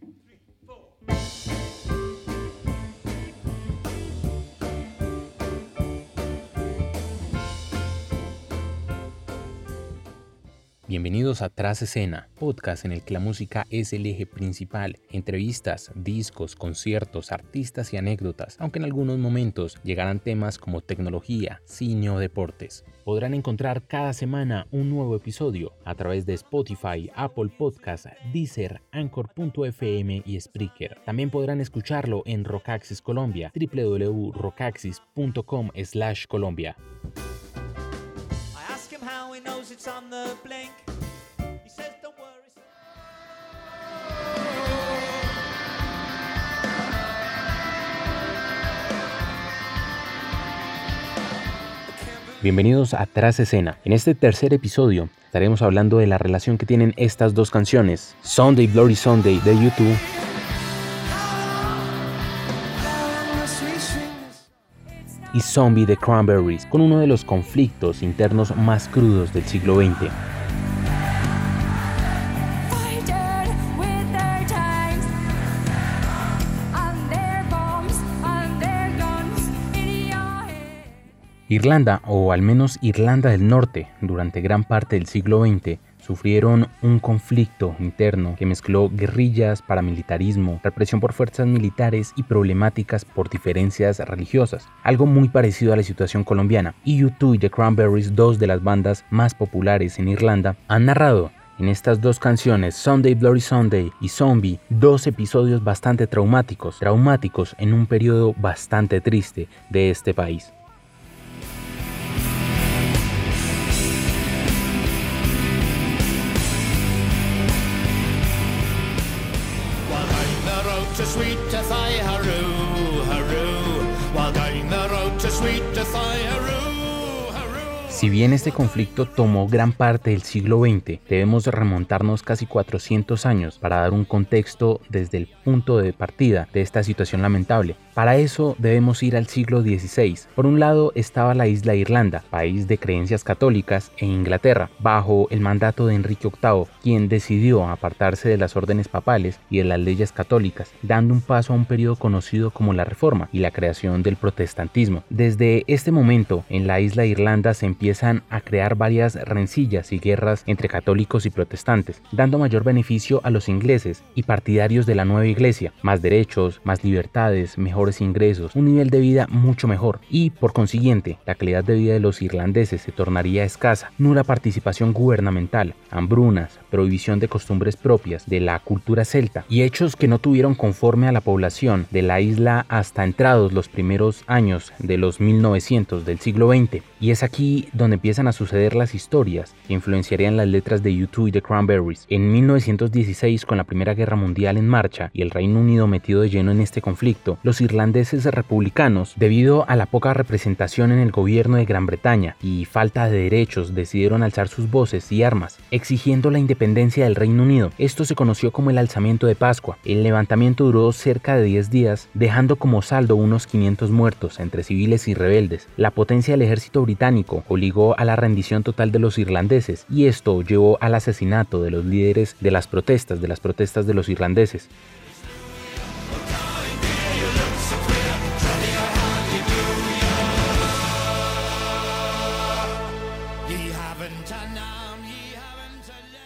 two, three, four. Bienvenidos a Tras Escena, podcast en el que la música es el eje principal. Entrevistas, discos, conciertos, artistas y anécdotas, aunque en algunos momentos llegarán temas como tecnología, cine o deportes. Podrán encontrar cada semana un nuevo episodio a través de Spotify, Apple Podcasts, Deezer, Anchor.fm y Spreaker. También podrán escucharlo en Rockaxis Colombia, Bienvenidos a Tras Escena. En este tercer episodio estaremos hablando de la relación que tienen estas dos canciones, Sunday Bloody Sunday de YouTube y Zombie de Cranberries, con uno de los conflictos internos más crudos del siglo XX. Irlanda, o al menos Irlanda del Norte, durante gran parte del siglo XX, sufrieron un conflicto interno que mezcló guerrillas, paramilitarismo, represión por fuerzas militares y problemáticas por diferencias religiosas, algo muy parecido a la situación colombiana. Y U2 y The Cranberries, dos de las bandas más populares en Irlanda, han narrado en estas dos canciones, Sunday Bloody Sunday y Zombie, dos episodios bastante traumáticos, traumáticos en un periodo bastante triste de este país. fire room. Si bien este conflicto tomó gran parte del siglo XX, debemos remontarnos casi 400 años para dar un contexto desde el punto de partida de esta situación lamentable. Para eso debemos ir al siglo XVI. Por un lado estaba la isla Irlanda, país de creencias católicas, e Inglaterra, bajo el mandato de Enrique VIII, quien decidió apartarse de las órdenes papales y de las leyes católicas, dando un paso a un periodo conocido como la Reforma y la creación del protestantismo. Desde este momento, en la isla Irlanda se empieza a crear varias rencillas y guerras entre católicos y protestantes, dando mayor beneficio a los ingleses y partidarios de la nueva iglesia, más derechos, más libertades, mejores ingresos, un nivel de vida mucho mejor. Y, por consiguiente, la calidad de vida de los irlandeses se tornaría escasa, nula participación gubernamental, hambrunas, prohibición de costumbres propias de la cultura celta y hechos que no tuvieron conforme a la población de la isla hasta entrados los primeros años de los 1900 del siglo XX. Y es aquí donde empiezan a suceder las historias que influenciarían las letras de U2 y The Cranberries. En 1916, con la Primera Guerra Mundial en marcha y el Reino Unido metido de lleno en este conflicto, los irlandeses republicanos, debido a la poca representación en el gobierno de Gran Bretaña y falta de derechos, decidieron alzar sus voces y armas, exigiendo la independencia del Reino Unido. Esto se conoció como el alzamiento de Pascua. El levantamiento duró cerca de 10 días, dejando como saldo unos 500 muertos entre civiles y rebeldes. La potencia del ejército británico obligó a la rendición total de los irlandeses y esto llevó al asesinato de los líderes de las protestas, de las protestas de los irlandeses.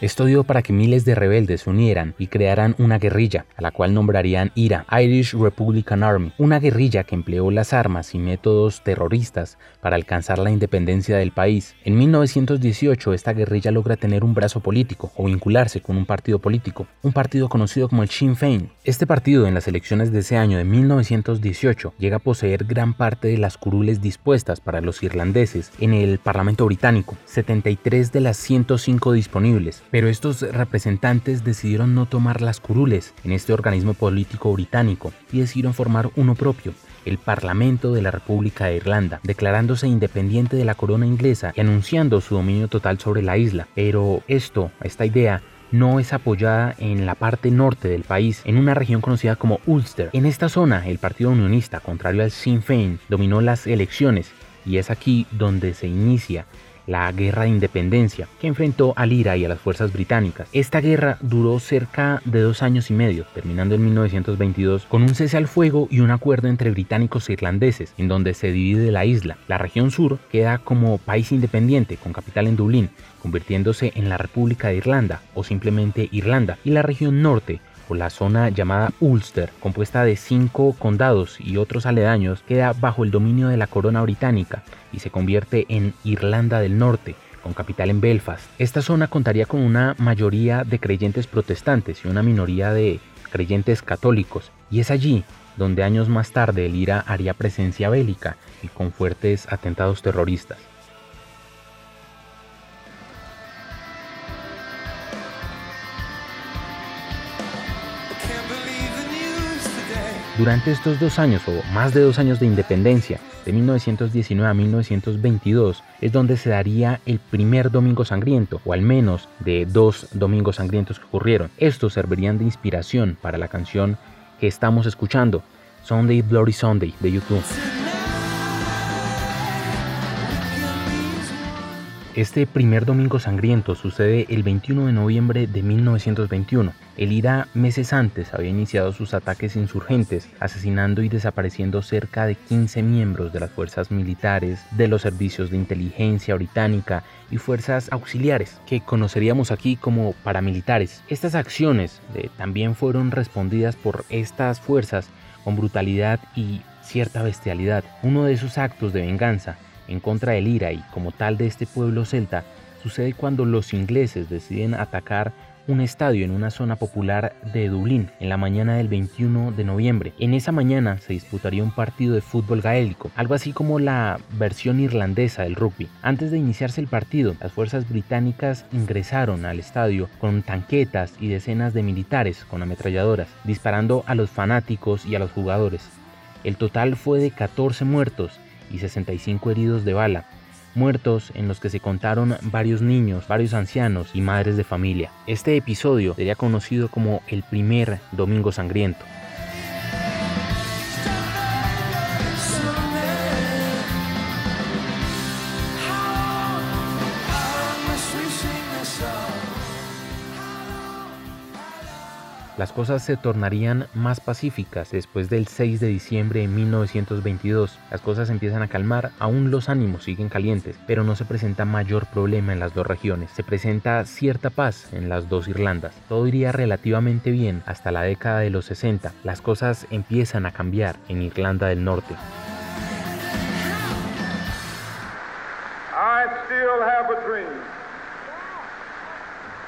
Esto dio para que miles de rebeldes se unieran y crearan una guerrilla, a la cual nombrarían IRA, Irish Republican Army, una guerrilla que empleó las armas y métodos terroristas para alcanzar la independencia del país. En 1918 esta guerrilla logra tener un brazo político o vincularse con un partido político, un partido conocido como el Sinn Féin. Este partido en las elecciones de ese año de 1918 llega a poseer gran parte de las curules dispuestas para los irlandeses en el Parlamento británico, 73 de las 105 disponibles pero estos representantes decidieron no tomar las curules en este organismo político británico y decidieron formar uno propio, el Parlamento de la República de Irlanda, declarándose independiente de la corona inglesa y anunciando su dominio total sobre la isla. Pero esto, esta idea, no es apoyada en la parte norte del país, en una región conocida como Ulster. En esta zona, el Partido Unionista, contrario al Sinn Féin, dominó las elecciones y es aquí donde se inicia la Guerra de Independencia, que enfrentó al IRA y a las fuerzas británicas. Esta guerra duró cerca de dos años y medio, terminando en 1922 con un cese al fuego y un acuerdo entre británicos e irlandeses, en donde se divide la isla. La región sur queda como país independiente, con capital en Dublín, convirtiéndose en la República de Irlanda o simplemente Irlanda, y la región norte la zona llamada Ulster, compuesta de cinco condados y otros aledaños, queda bajo el dominio de la corona británica y se convierte en Irlanda del Norte, con capital en Belfast. Esta zona contaría con una mayoría de creyentes protestantes y una minoría de creyentes católicos, y es allí donde años más tarde el IRA haría presencia bélica y con fuertes atentados terroristas. Durante estos dos años o más de dos años de independencia, de 1919 a 1922, es donde se daría el primer Domingo Sangriento, o al menos de dos Domingos Sangrientos que ocurrieron. Estos servirían de inspiración para la canción que estamos escuchando, Sunday Bloody Sunday de YouTube. Este primer domingo sangriento sucede el 21 de noviembre de 1921. El IRA meses antes había iniciado sus ataques insurgentes, asesinando y desapareciendo cerca de 15 miembros de las fuerzas militares, de los servicios de inteligencia británica y fuerzas auxiliares, que conoceríamos aquí como paramilitares. Estas acciones eh, también fueron respondidas por estas fuerzas con brutalidad y cierta bestialidad. Uno de esos actos de venganza en contra del IRA y como tal de este pueblo celta sucede cuando los ingleses deciden atacar un estadio en una zona popular de Dublín en la mañana del 21 de noviembre. En esa mañana se disputaría un partido de fútbol gaélico, algo así como la versión irlandesa del rugby. Antes de iniciarse el partido, las fuerzas británicas ingresaron al estadio con tanquetas y decenas de militares con ametralladoras, disparando a los fanáticos y a los jugadores. El total fue de 14 muertos y 65 heridos de bala, muertos en los que se contaron varios niños, varios ancianos y madres de familia. Este episodio sería conocido como el primer Domingo Sangriento. Las cosas se tornarían más pacíficas después del 6 de diciembre de 1922. Las cosas empiezan a calmar, aún los ánimos siguen calientes, pero no se presenta mayor problema en las dos regiones. Se presenta cierta paz en las dos Irlandas. Todo iría relativamente bien hasta la década de los 60. Las cosas empiezan a cambiar en Irlanda del Norte.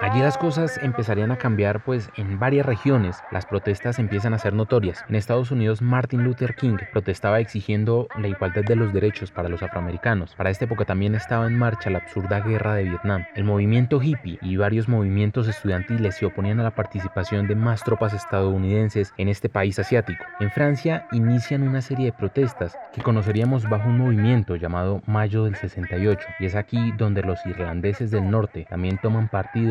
Allí las cosas empezarían a cambiar pues en varias regiones las protestas empiezan a ser notorias. En Estados Unidos Martin Luther King protestaba exigiendo la igualdad de los derechos para los afroamericanos. Para esta época también estaba en marcha la absurda guerra de Vietnam. El movimiento hippie y varios movimientos estudiantiles se oponían a la participación de más tropas estadounidenses en este país asiático. En Francia inician una serie de protestas que conoceríamos bajo un movimiento llamado Mayo del 68 y es aquí donde los irlandeses del norte también toman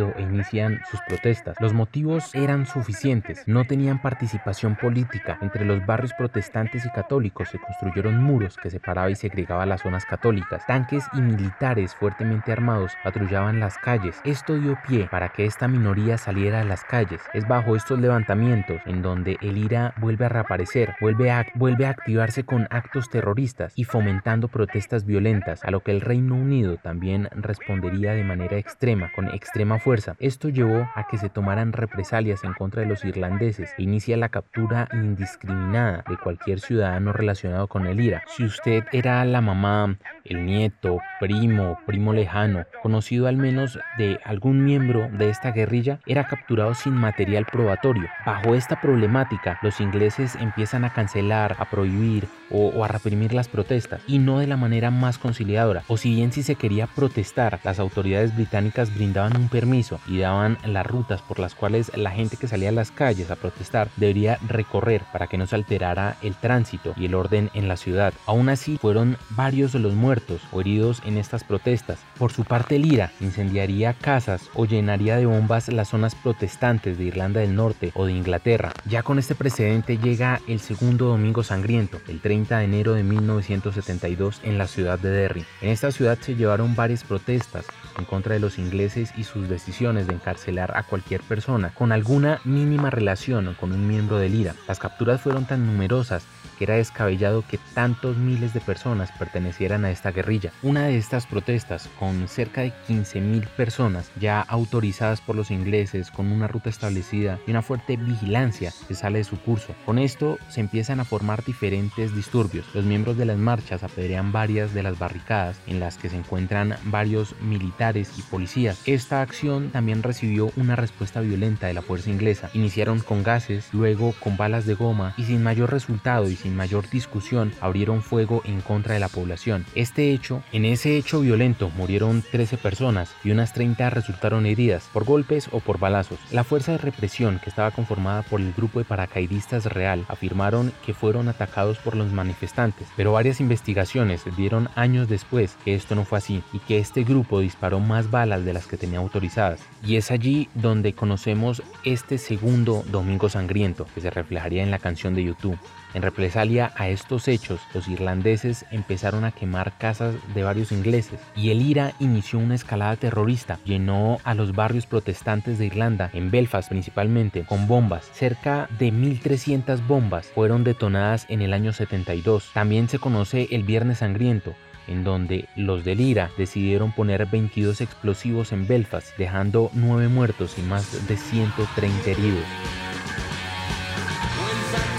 e inician sus protestas. Los motivos eran suficientes, no tenían participación política. Entre los barrios protestantes y católicos se construyeron muros que separaban y segregaban las zonas católicas. Tanques y militares fuertemente armados patrullaban las calles. Esto dio pie para que esta minoría saliera a las calles. Es bajo estos levantamientos en donde el IRA vuelve a reaparecer, vuelve a, vuelve a activarse con actos terroristas y fomentando protestas violentas, a lo que el Reino Unido también respondería de manera extrema, con extrema fuerza esto llevó a que se tomaran represalias en contra de los irlandeses e inicia la captura indiscriminada de cualquier ciudadano relacionado con el IRA. Si usted era la mamá, el nieto, primo, primo lejano, conocido al menos de algún miembro de esta guerrilla, era capturado sin material probatorio. Bajo esta problemática, los ingleses empiezan a cancelar, a prohibir o, a reprimir las protestas y no de la manera más conciliadora. O si bien si se quería protestar, las autoridades británicas brindaban un permiso y daban las rutas por las cuales la gente que salía a las calles a protestar debería recorrer para que no se alterara el tránsito y el orden en la ciudad. Aún así, fueron varios de los muertos o heridos en estas protestas. Por su parte, el IRA incendiaría casas o llenaría de bombas las zonas protestantes de Irlanda del Norte o de Inglaterra. Ya con este precedente llega el segundo domingo sangriento, el 30 de enero de 1972 en la ciudad de Derry. En esta ciudad se llevaron varias protestas en contra de los ingleses y sus decisiones de encarcelar a cualquier persona con alguna mínima relación con un miembro del IRA. Las capturas fueron tan numerosas era descabellado que tantos miles de personas pertenecieran a esta guerrilla. Una de estas protestas, con cerca de 15.000 personas ya autorizadas por los ingleses, con una ruta establecida y una fuerte vigilancia, se sale de su curso. Con esto se empiezan a formar diferentes disturbios. Los miembros de las marchas apedrean varias de las barricadas en las que se encuentran varios militares y policías. Esta acción también recibió una respuesta violenta de la fuerza inglesa. Iniciaron con gases, luego con balas de goma y sin mayor resultado y sin mayor discusión abrieron fuego en contra de la población. Este hecho, en ese hecho violento murieron 13 personas y unas 30 resultaron heridas por golpes o por balazos. La fuerza de represión que estaba conformada por el grupo de paracaidistas real afirmaron que fueron atacados por los manifestantes, pero varias investigaciones dieron años después que esto no fue así y que este grupo disparó más balas de las que tenía autorizadas. Y es allí donde conocemos este segundo Domingo Sangriento que se reflejaría en la canción de YouTube. En represalia a estos hechos, los irlandeses empezaron a quemar casas de varios ingleses y el IRA inició una escalada terrorista. Llenó a los barrios protestantes de Irlanda, en Belfast principalmente, con bombas. Cerca de 1.300 bombas fueron detonadas en el año 72. También se conoce el Viernes Sangriento, en donde los del IRA decidieron poner 22 explosivos en Belfast, dejando 9 muertos y más de 130 heridos.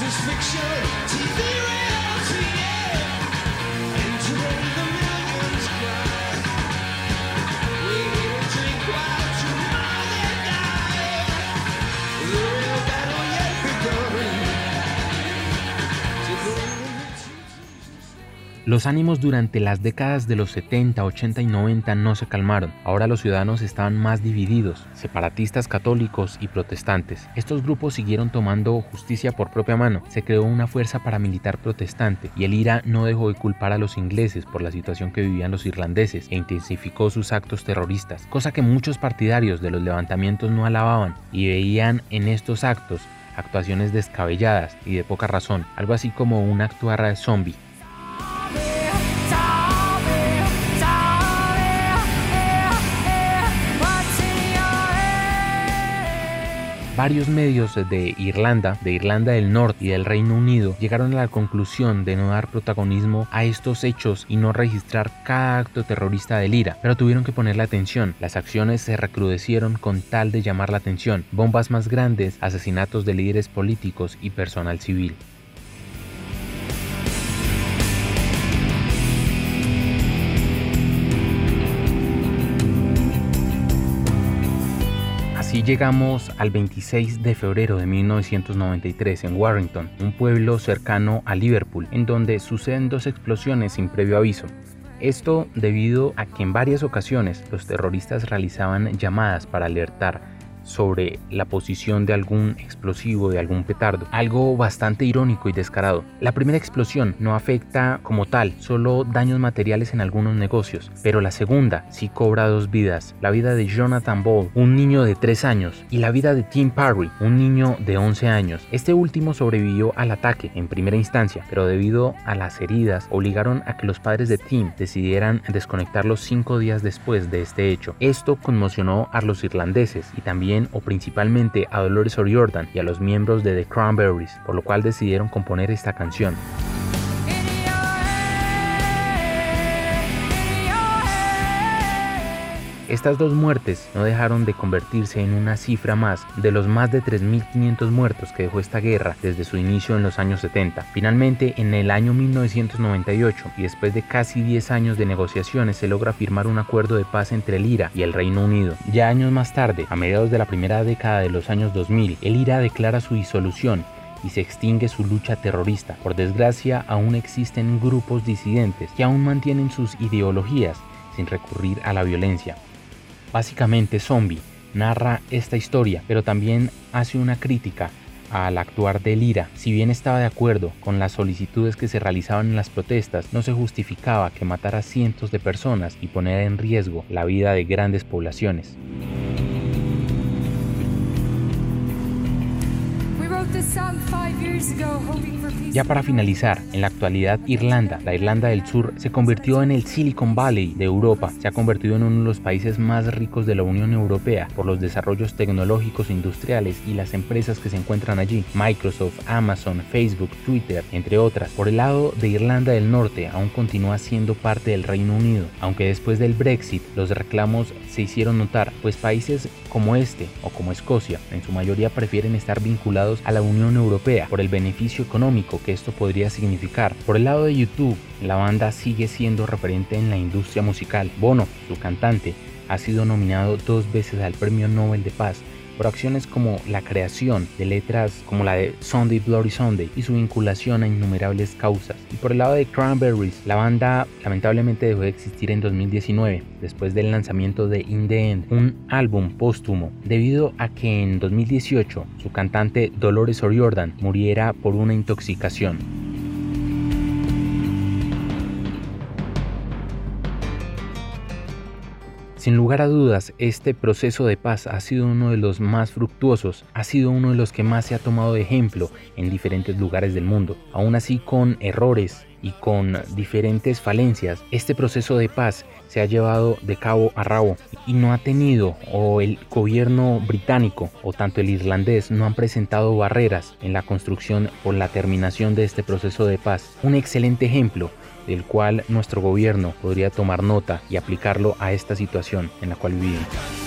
This fiction. Los ánimos durante las décadas de los 70, 80 y 90 no se calmaron. Ahora los ciudadanos estaban más divididos, separatistas católicos y protestantes. Estos grupos siguieron tomando justicia por propia mano. Se creó una fuerza paramilitar protestante y el IRA no dejó de culpar a los ingleses por la situación que vivían los irlandeses e intensificó sus actos terroristas, cosa que muchos partidarios de los levantamientos no alababan y veían en estos actos actuaciones descabelladas y de poca razón, algo así como un actuar zombie Varios medios de Irlanda, de Irlanda del Norte y del Reino Unido llegaron a la conclusión de no dar protagonismo a estos hechos y no registrar cada acto terrorista del IRA, pero tuvieron que ponerle atención. Las acciones se recrudecieron con tal de llamar la atención. Bombas más grandes, asesinatos de líderes políticos y personal civil. Así llegamos al 26 de febrero de 1993 en Warrington, un pueblo cercano a Liverpool, en donde suceden dos explosiones sin previo aviso. Esto debido a que en varias ocasiones los terroristas realizaban llamadas para alertar sobre la posición de algún explosivo, de algún petardo. Algo bastante irónico y descarado. La primera explosión no afecta como tal, solo daños materiales en algunos negocios, pero la segunda sí cobra dos vidas. La vida de Jonathan Ball, un niño de 3 años, y la vida de Tim Parry, un niño de 11 años. Este último sobrevivió al ataque en primera instancia, pero debido a las heridas obligaron a que los padres de Tim decidieran desconectarlo cinco días después de este hecho. Esto conmocionó a los irlandeses y también o principalmente a Dolores O'Riordan y a los miembros de The Cranberries, por lo cual decidieron componer esta canción. Estas dos muertes no dejaron de convertirse en una cifra más de los más de 3.500 muertos que dejó esta guerra desde su inicio en los años 70. Finalmente, en el año 1998 y después de casi 10 años de negociaciones se logra firmar un acuerdo de paz entre el IRA y el Reino Unido. Ya años más tarde, a mediados de la primera década de los años 2000, el IRA declara su disolución y se extingue su lucha terrorista. Por desgracia, aún existen grupos disidentes que aún mantienen sus ideologías sin recurrir a la violencia. Básicamente, Zombie narra esta historia, pero también hace una crítica al actuar de Lira. Si bien estaba de acuerdo con las solicitudes que se realizaban en las protestas, no se justificaba que matara a cientos de personas y poner en riesgo la vida de grandes poblaciones. Ya para finalizar, en la actualidad Irlanda, la Irlanda del Sur, se convirtió en el Silicon Valley de Europa, se ha convertido en uno de los países más ricos de la Unión Europea por los desarrollos tecnológicos industriales y las empresas que se encuentran allí, Microsoft, Amazon, Facebook, Twitter, entre otras. Por el lado de Irlanda del Norte, aún continúa siendo parte del Reino Unido, aunque después del Brexit los reclamos se hicieron notar, pues países como este o como Escocia en su mayoría prefieren estar vinculados a la Unión Europea por el beneficio económico que esto podría significar. Por el lado de YouTube, la banda sigue siendo referente en la industria musical. Bono, su cantante, ha sido nominado dos veces al Premio Nobel de Paz por acciones como la creación de letras como la de Sunday Bloody Sunday y su vinculación a innumerables causas. Y por el lado de Cranberries, la banda lamentablemente dejó de existir en 2019, después del lanzamiento de In the End, un álbum póstumo, debido a que en 2018 su cantante Dolores O'Riordan muriera por una intoxicación. Sin lugar a dudas, este proceso de paz ha sido uno de los más fructuosos, ha sido uno de los que más se ha tomado de ejemplo en diferentes lugares del mundo. Aún así, con errores y con diferentes falencias, este proceso de paz se ha llevado de cabo a rabo y no ha tenido o el gobierno británico o tanto el irlandés no han presentado barreras en la construcción o la terminación de este proceso de paz. Un excelente ejemplo del cual nuestro gobierno podría tomar nota y aplicarlo a esta situación en la cual vivimos.